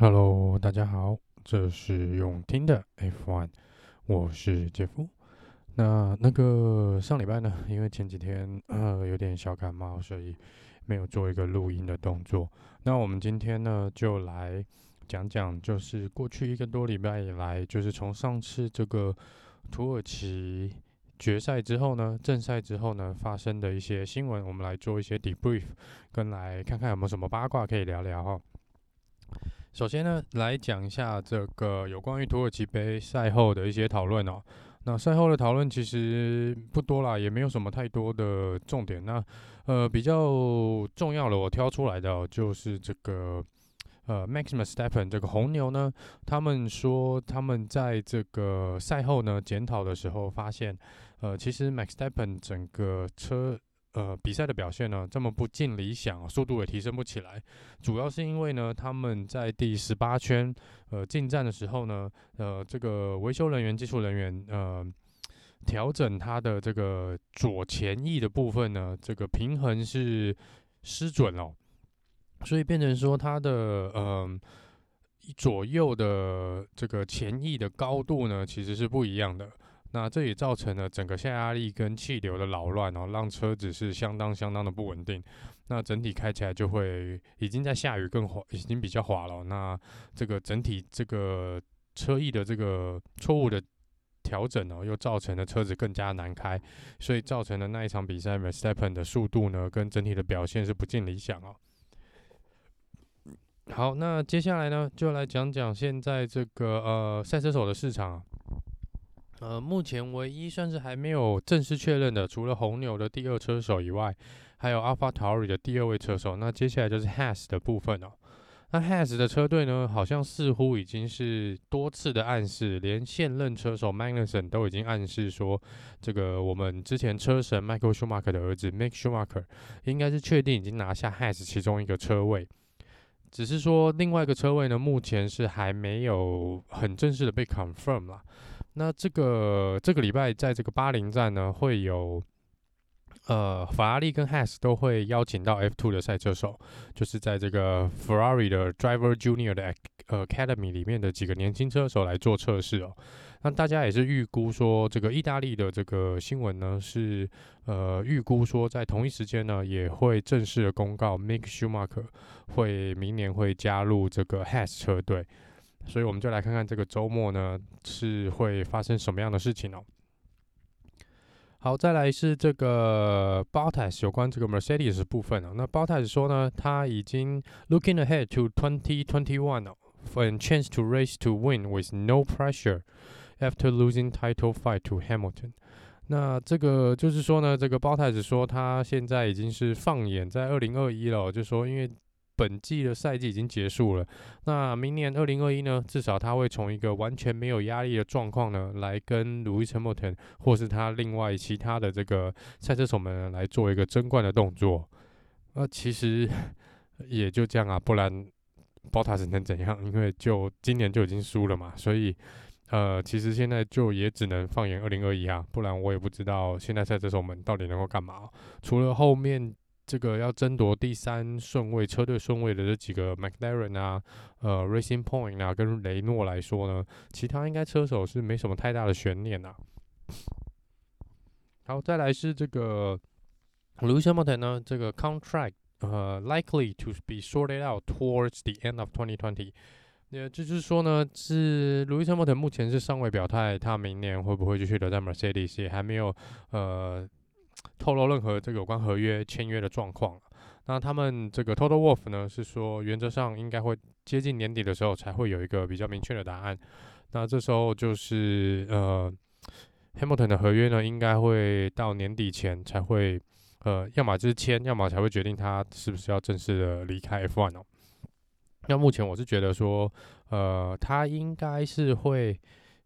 Hello，大家好，这是永听的 F One，我是杰夫。那那个上礼拜呢，因为前几天呃有点小感冒，所以没有做一个录音的动作。那我们今天呢，就来讲讲，就是过去一个多礼拜以来，就是从上次这个土耳其决赛之后呢，正赛之后呢，发生的一些新闻，我们来做一些 debrief，跟来看看有没有什么八卦可以聊聊哈。首先呢，来讲一下这个有关于土耳其杯赛后的一些讨论哦。那赛后的讨论其实不多啦，也没有什么太多的重点。那呃比较重要的，我挑出来的哦，就是这个呃 Max Verstappen 这个红牛呢，他们说他们在这个赛后呢检讨的时候发现，呃其实 Max Verstappen 整个车。呃，比赛的表现呢，这么不尽理想，速度也提升不起来，主要是因为呢，他们在第十八圈呃进站的时候呢，呃，这个维修人员、技术人员呃调整他的这个左前翼的部分呢，这个平衡是失准了，所以变成说他的呃左右的这个前翼的高度呢，其实是不一样的。那这也造成了整个下压力跟气流的扰乱哦，让车子是相当相当的不稳定。那整体开起来就会已经在下雨更滑，已经比较滑了。那这个整体这个车翼的这个错误的调整哦，又造成了车子更加难开，所以造成了那一场比赛 Verstappen 的速度呢，跟整体的表现是不尽理想哦。好，那接下来呢，就来讲讲现在这个呃赛车手的市场。呃，目前唯一算是还没有正式确认的，除了红牛的第二车手以外，还有 AlphaTauri 的第二位车手。那接下来就是 Has 的部分哦。那 Has 的车队呢，好像似乎已经是多次的暗示，连现任车手 Magnussen 都已经暗示说，这个我们之前车神 Michael Schumacher 的儿子 Mick Schumacher 应该是确定已经拿下 Haas 其中一个车位，只是说另外一个车位呢，目前是还没有很正式的被 confirm 啦。那这个这个礼拜在这个巴林站呢，会有呃法拉利跟 Has 都会邀请到 F2 的赛车手，就是在这个 Ferrari 的 Driver Junior 的 Academy 里面的几个年轻车手来做测试哦。那大家也是预估说，这个意大利的这个新闻呢，是呃预估说在同一时间呢，也会正式的公告 Mick Schumacher 会明年会加入这个 Haas 车队。所以我们就来看看这个周末呢，是会发生什么样的事情哦。好，再来是这个 b o t a s 有关这个 Mercedes 部分哦。那 b o t a s 说呢，他已经 looking ahead to 2021 for a chance to race to win with no pressure after losing title fight to Hamilton。那这个就是说呢，这个 b o t a s 说他现在已经是放眼在二零二一了，就说因为。本季的赛季已经结束了，那明年二零二一呢？至少他会从一个完全没有压力的状况呢，来跟 Lewis Hamilton 或是他另外其他的这个赛车手们来做一个争冠的动作。那其实也就这样啊，不然 Bottas 能怎样？因为就今年就已经输了嘛，所以呃，其实现在就也只能放眼二零二一啊，不然我也不知道现在赛车手们到底能够干嘛。除了后面。这个要争夺第三顺位车队顺位的这几个 McLaren 啊、呃 Racing Point 啊跟雷诺来说呢，其他应该车手是没什么太大的悬念呐。好，再来是这个 Lewis Hamilton 呢，这个 contract 呃 likely to be sorted out towards the end of 2020。也就是说呢，是 Lewis Hamilton 目前是尚未表态，他明年会不会继续留在 Mercedes，也还没有呃。透露任何这个有关合约签约的状况。那他们这个 Total Wolf 呢，是说原则上应该会接近年底的时候才会有一个比较明确的答案。那这时候就是呃，Hamilton 的合约呢，应该会到年底前才会呃，要么就是签，要么才会决定他是不是要正式的离开 F1 哦。那目前我是觉得说，呃，他应该是会。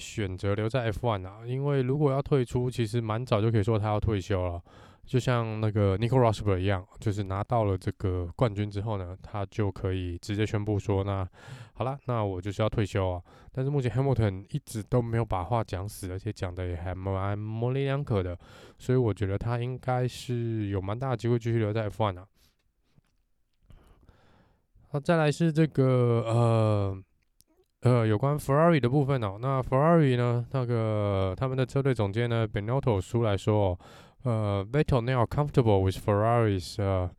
选择留在 F1 啊，因为如果要退出，其实蛮早就可以说他要退休了。就像那个 Nico Rosberg 一样，就是拿到了这个冠军之后呢，他就可以直接宣布说：“那好了，那我就是要退休啊。”但是目前 Hamilton 一直都没有把话讲死，而且讲的也还蛮模棱两可的，所以我觉得他应该是有蛮大的机会继续留在 F1 啊。好，再来是这个呃呃有关 Ferrari 的部分哦。那 Ferrari 呢，那个他们的车队总监呢，Binotto 出来说，哦呃，Vettel now comfortable with Ferrari's 呃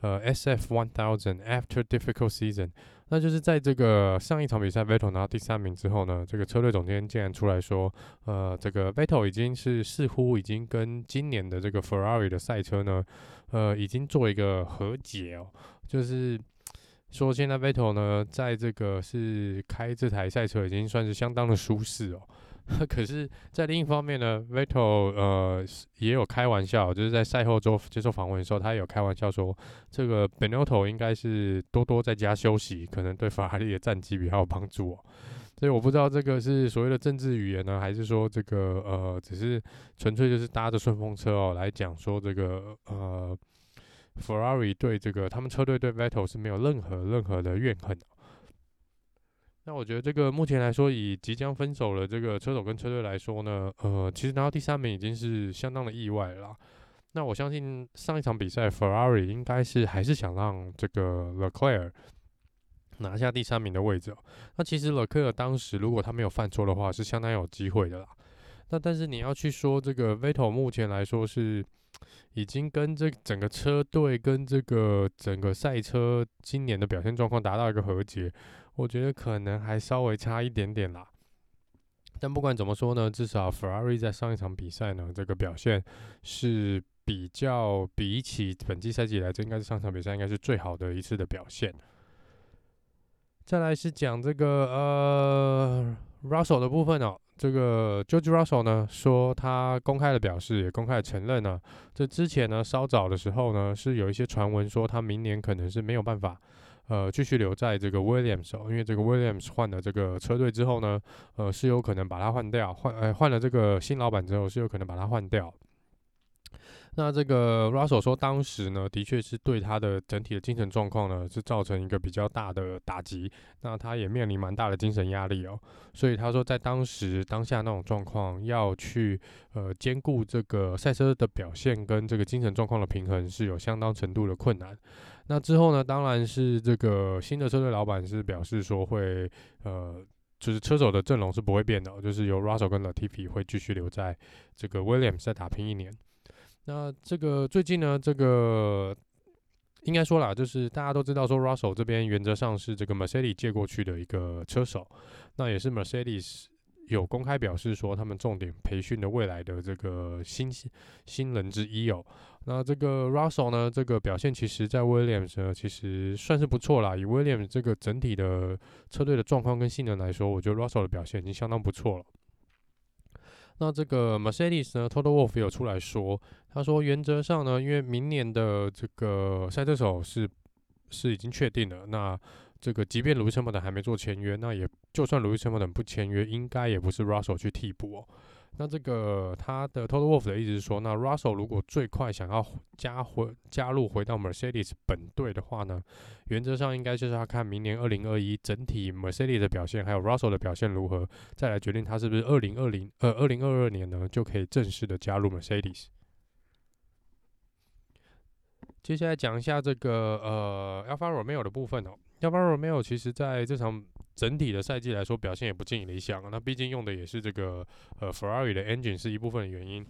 呃 SF One Thousand after difficult season。那就是在这个上一场比赛，Vettel 拿到第三名之后呢，这个车队总监竟然出来说，呃，这个 Vettel 已经是似乎已经跟今年的这个 Ferrari 的赛车呢，呃，已经做一个和解哦，就是。说现在 Vettel 呢，在这个是开这台赛车已经算是相当的舒适哦。可是，在另一方面呢，Vettel 呃也有开玩笑，就是在赛后做接受访问的时候，他也有开玩笑说，这个 Benotto 应该是多多在家休息，可能对法拉利的战绩比较有帮助哦。所以我不知道这个是所谓的政治语言呢，还是说这个呃只是纯粹就是搭着顺风车哦来讲说这个呃。Ferrari 对这个他们车队对 Vettel 是没有任何任何的怨恨。那我觉得这个目前来说，以即将分手的这个车手跟车队来说呢，呃，其实拿到第三名已经是相当的意外了。那我相信上一场比赛 Ferrari 应该是还是想让这个 Leclerc 拿下第三名的位置。那其实 Leclerc 当时如果他没有犯错的话，是相当有机会的啦。那但是你要去说这个 Vettel 目前来说是。已经跟这整个车队跟这个整个赛车今年的表现状况达到一个和解，我觉得可能还稍微差一点点啦。但不管怎么说呢，至少 Ferrari 在上一场比赛呢，这个表现是比较比起本季赛季来，这应该是上场比赛应该是最好的一次的表现。再来是讲这个呃 Russell 的部分哦。这个 George Russell 呢说，他公开的表示，也公开承认呢，这之前呢稍早的时候呢，是有一些传闻说他明年可能是没有办法，呃，继续留在这个 Williams 哦，因为这个 Williams 换了这个车队之后呢，呃，是有可能把他换掉，换呃换了这个新老板之后是有可能把他换掉。那这个 Russell 说，当时呢，的确是对他的整体的精神状况呢，是造成一个比较大的打击。那他也面临蛮大的精神压力哦。所以他说，在当时当下那种状况，要去呃兼顾这个赛车的表现跟这个精神状况的平衡，是有相当程度的困难。那之后呢，当然是这个新的车队老板是表示说会呃，就是车手的阵容是不会变的，就是由 Russell 跟 Latifi 会继续留在这个 Williams 再打拼一年。那这个最近呢，这个应该说啦，就是大家都知道说，Russell 这边原则上是这个 Mercedes 借过去的一个车手，那也是 Mercedes 有公开表示说，他们重点培训的未来的这个新新人之一哦。那这个 Russell 呢，这个表现其实在 Williams 呢，其实算是不错啦。以 Williams 这个整体的车队的状况跟性能来说，我觉得 Russell 的表现已经相当不错了。那这个 Mercedes 呢，Total Wolf 有出来说，他说原则上呢，因为明年的这个赛车手是是已经确定了，那这个即便 Lewis Hamilton 还没做签约，那也就算 Lewis Hamilton 不签约，应该也不是 Russell 去替补哦。那这个他的 Toto Wolff 的意思是说，那 Russell 如果最快想要加回加入回到 Mercedes 本队的话呢，原则上应该就是要看明年二零二一整体 Mercedes 的表现，还有 Russell 的表现如何，再来决定他是不是二零二零呃二零二二年呢就可以正式的加入 Mercedes。接下来讲一下这个呃 Alfa Romeo 的部分哦，Alfa Romeo 其实在这场。整体的赛季来说，表现也不尽理想啊。那毕竟用的也是这个呃 Ferrari 的 engine 是一部分的原因。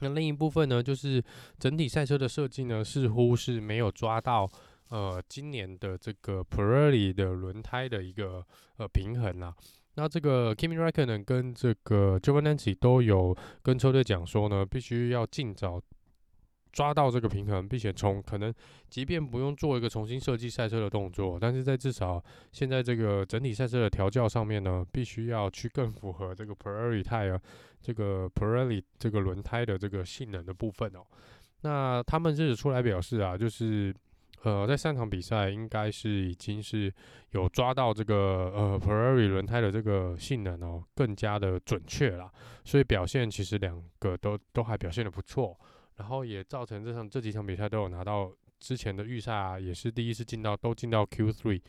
那另一部分呢，就是整体赛车的设计呢，似乎是没有抓到呃今年的这个 Pirelli 的轮胎的一个呃平衡啊。那这个 Kimi Räikkönen 跟这个 Giovinazzi 都有跟车队讲说呢，必须要尽早。抓到这个平衡，并且从可能，即便不用做一个重新设计赛车的动作，但是在至少现在这个整体赛车的调教上面呢，必须要去更符合这个 Pirelli tire 这个 Pirelli 这个轮胎的这个性能的部分哦。那他们是出来表示啊，就是呃，在上场比赛应该是已经是有抓到这个呃 Pirelli 轮胎的这个性能哦，更加的准确啦，所以表现其实两个都都还表现的不错。然后也造成这场这几场比赛都有拿到之前的预赛啊，也是第一次进到都进到 Q3，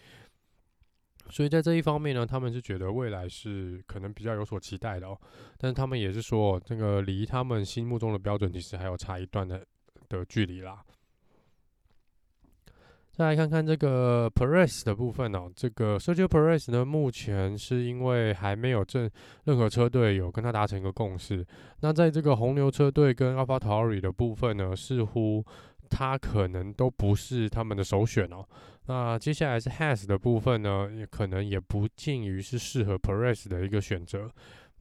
所以在这一方面呢，他们是觉得未来是可能比较有所期待的哦。但是他们也是说，这个离他们心目中的标准其实还有差一段的的距离啦。再来看看这个 Perez 的部分哦，这个 Sergio Perez 呢，目前是因为还没有正任何车队有跟他达成一个共识。那在这个红牛车队跟 AlphaTauri 的部分呢，似乎他可能都不是他们的首选哦。那接下来是 Has 的部分呢，也可能也不尽于是适合 Perez 的一个选择。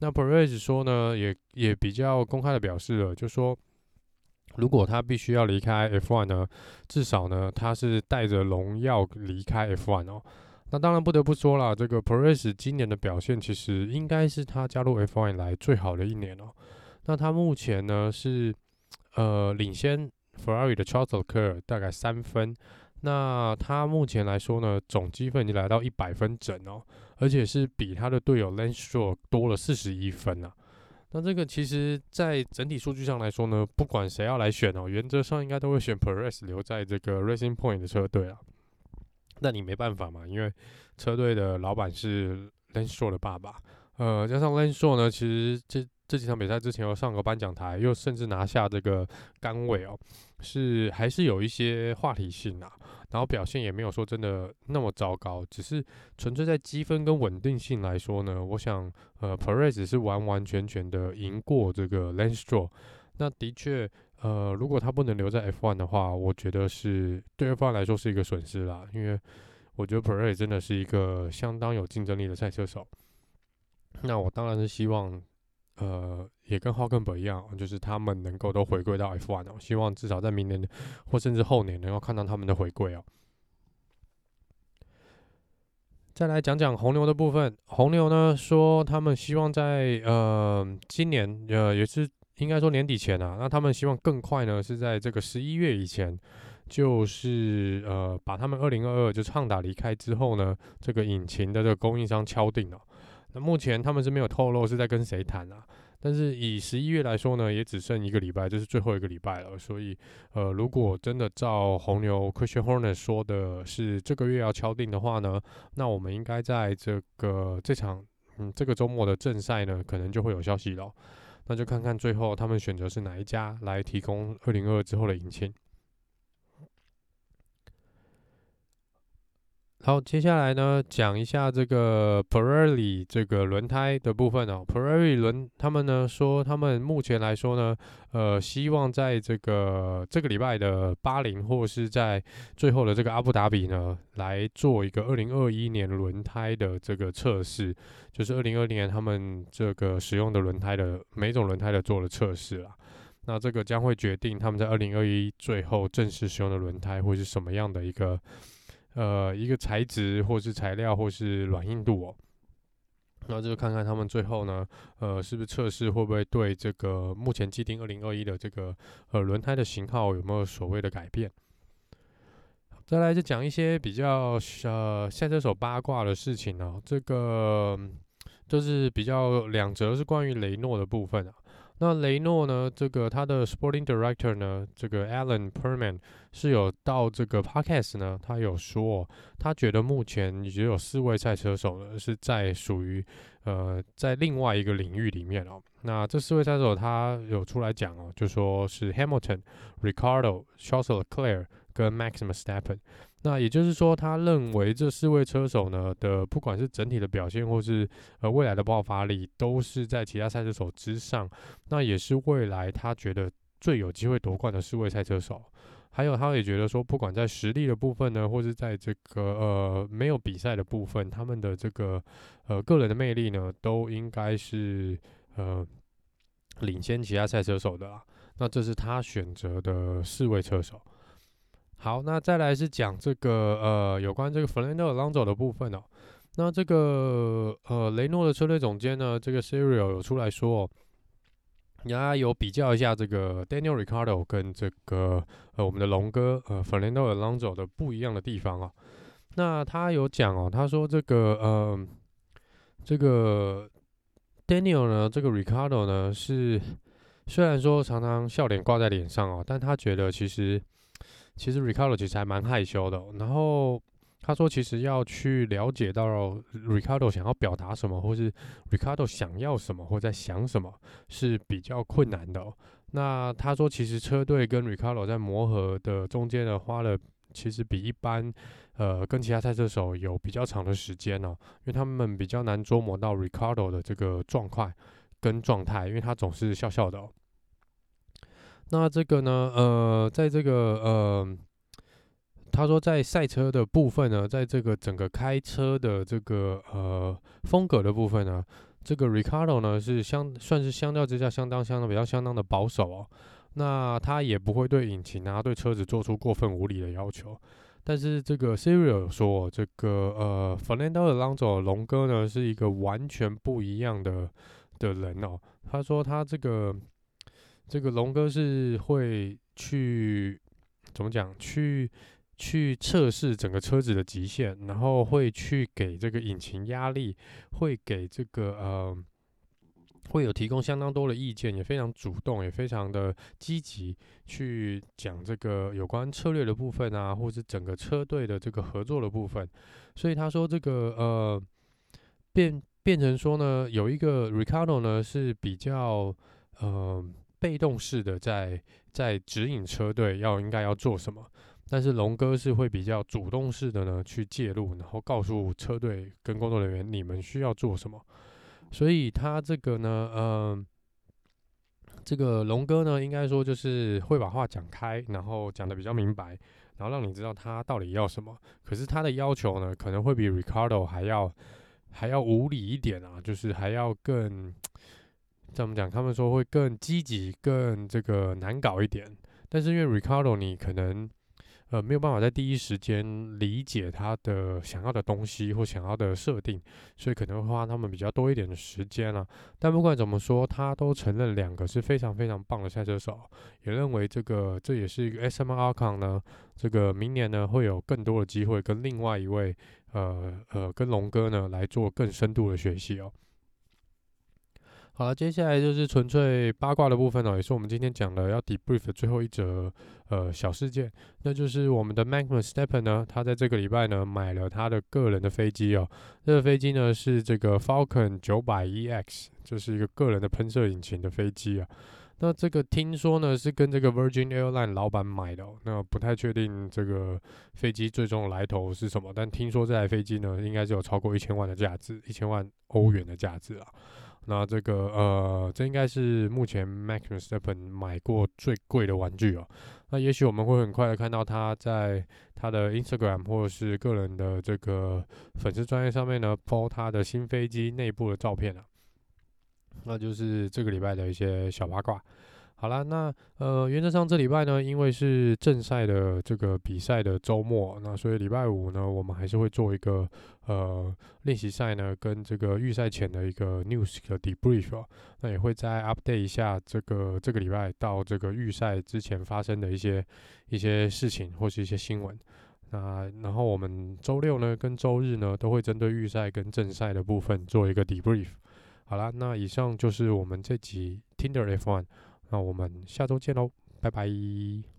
那 Perez 说呢，也也比较公开的表示了，就说。如果他必须要离开 F1 呢，至少呢，他是带着荣耀离开 F1 哦。那当然不得不说了，这个 Perez 今年的表现其实应该是他加入 F1 以来最好的一年哦。那他目前呢是呃领先 Ferrari 的 Charles l e c l e r 大概三分。那他目前来说呢，总积分已经来到一百分整哦，而且是比他的队友 Lance Stroll 多了四十一分啊。那这个其实，在整体数据上来说呢，不管谁要来选哦，原则上应该都会选 Perez 留在这个 Racing Point 的车队啊。那你没办法嘛，因为车队的老板是 Lenso 的爸爸，呃，加上 Lenso 呢，其实这这几场比赛之前又上过颁奖台，又甚至拿下这个杆位哦，是还是有一些话题性啊。然后表现也没有说真的那么糟糕，只是纯粹在积分跟稳定性来说呢，我想呃，Perez 是完完全全的赢过这个 Lance Stroll。那的确，呃，如果他不能留在 F1 的话，我觉得是对 F1 来说是一个损失啦，因为我觉得 Perez 真的是一个相当有竞争力的赛车手。那我当然是希望。呃，也跟霍根伯一样，就是他们能够都回归到 F1 哦，希望至少在明年或甚至后年能够看到他们的回归哦。再来讲讲红牛的部分，红牛呢说他们希望在呃今年呃也是应该说年底前啊，那他们希望更快呢是在这个十一月以前，就是呃把他们二零二二就是汉达离开之后呢，这个引擎的这个供应商敲定了。目前他们是没有透露是在跟谁谈啊，但是以十一月来说呢，也只剩一个礼拜，这是最后一个礼拜了。所以，呃，如果真的照红牛 Christian Horner 说的是这个月要敲定的话呢，那我们应该在这个这场嗯这个周末的正赛呢，可能就会有消息了。那就看看最后他们选择是哪一家来提供二零二二之后的引擎。好，接下来呢，讲一下这个 Pirelli 这个轮胎的部分哦。Pirelli 轮，他们呢说，他们目前来说呢，呃，希望在这个这个礼拜的巴林，或是在最后的这个阿布达比呢，来做一个二零二一年轮胎的这个测试，就是二零二零年他们这个使用的轮胎的每种轮胎的做了测试啦。那这个将会决定他们在二零二一最后正式使用的轮胎会是什么样的一个。呃，一个材质，或是材料，或是软硬度哦，那就看看他们最后呢，呃，是不是测试会不会对这个目前既定二零二一的这个呃轮胎的型号有没有所谓的改变？再来就讲一些比较呃赛车手八卦的事情哦，这个就是比较两则是关于雷诺的部分啊。那雷诺呢？这个他的 Sporting Director 呢？这个 Alan Perman 是有到这个 Podcast 呢，他有说，他觉得目前已经有四位赛车手呢是在属于呃在另外一个领域里面哦。那这四位赛车手他有出来讲哦，就说是 Hamilton、Ricardo、Charles Leclerc 跟 Max Verstappen。那也就是说，他认为这四位车手呢的，不管是整体的表现，或是呃未来的爆发力，都是在其他赛车手之上。那也是未来他觉得最有机会夺冠的四位赛车手。还有，他也觉得说，不管在实力的部分呢，或是在这个呃没有比赛的部分，他们的这个呃个人的魅力呢，都应该是呃领先其他赛车手的。那这是他选择的四位车手。好，那再来是讲这个呃有关这个 Fernando Alonso 的部分哦。那这个呃雷诺的车队总监呢，这个 Cyril 有出来说哦，他有比较一下这个 Daniel r i c a r d o 跟这个呃我们的龙哥呃 Fernando Alonso 的不一样的地方啊。那他有讲哦，他说这个呃这个 Daniel 呢，这个 r i c a r d o 呢是虽然说常常笑脸挂在脸上哦，但他觉得其实。其实 Ricardo 其实还蛮害羞的，然后他说，其实要去了解到 Ricardo 想要表达什么，或是 Ricardo 想要什么，或在想什么，是比较困难的。那他说，其实车队跟 Ricardo 在磨合的中间呢，花了其实比一般呃跟其他赛车手有比较长的时间哦，因为他们比较难捉摸到 Ricardo 的这个状况跟状态，因为他总是笑笑的。那这个呢，呃，在这个呃，他说在赛车的部分呢，在这个整个开车的这个呃风格的部分呢，这个 Ricardo 呢是相算是相较之下相当相当比较相当的保守哦。那他也不会对引擎啊对车子做出过分无理的要求。但是这个 Serial 说，这个呃 Fernando Alonso 龙哥呢是一个完全不一样的的人哦。他说他这个。这个龙哥是会去怎么讲？去去测试整个车子的极限，然后会去给这个引擎压力，会给这个呃，会有提供相当多的意见，也非常主动，也非常的积极去讲这个有关策略的部分啊，或是整个车队的这个合作的部分。所以他说这个呃，变变成说呢，有一个 Ricardo 呢是比较呃。被动式的在在指引车队要应该要做什么，但是龙哥是会比较主动式的呢去介入，然后告诉车队跟工作人员你们需要做什么。所以他这个呢，嗯、这个龙哥呢应该说就是会把话讲开，然后讲得比较明白，然后让你知道他到底要什么。可是他的要求呢可能会比 Ricardo 还要还要无理一点啊，就是还要更。怎么讲？他们说会更积极、更这个难搞一点。但是因为 Ricardo，你可能呃没有办法在第一时间理解他的想要的东西或想要的设定，所以可能会花他们比较多一点的时间了。但不管怎么说，他都承认两个是非常非常棒的赛车手，也认为这个这也是一个 S M Rcon 呢，这个明年呢会有更多的机会跟另外一位呃呃跟龙哥呢来做更深度的学习哦。好了，接下来就是纯粹八卦的部分哦，也是我们今天讲的要 debrief 的最后一则呃小事件，那就是我们的 Max Verstappen 呢，他在这个礼拜呢买了他的个人的飞机哦，这个飞机呢是这个 Falcon 900EX，就是一个个人的喷射引擎的飞机啊。那这个听说呢是跟这个 Virgin Airline 老板买的哦，那不太确定这个飞机最终的来头是什么，但听说这台飞机呢应该是有超过一千万的价值，一千万欧元的价值啊。那这个呃，这应该是目前 Max v e r s t e p p e n 买过最贵的玩具哦。那也许我们会很快的看到他在他的 Instagram 或者是个人的这个粉丝专业上面呢，po 他的新飞机内部的照片了。那就是这个礼拜的一些小八卦。好啦，那呃，原则上这礼拜呢，因为是正赛的这个比赛的周末，那所以礼拜五呢，我们还是会做一个呃练习赛呢，跟这个预赛前的一个 news 的 debrief 哦，那也会再 update 一下这个这个礼拜到这个预赛之前发生的一些一些事情或是一些新闻。那然后我们周六呢跟周日呢，都会针对预赛跟正赛的部分做一个 debrief。好啦，那以上就是我们这集 Tinder F1。那我们下周见喽，拜拜。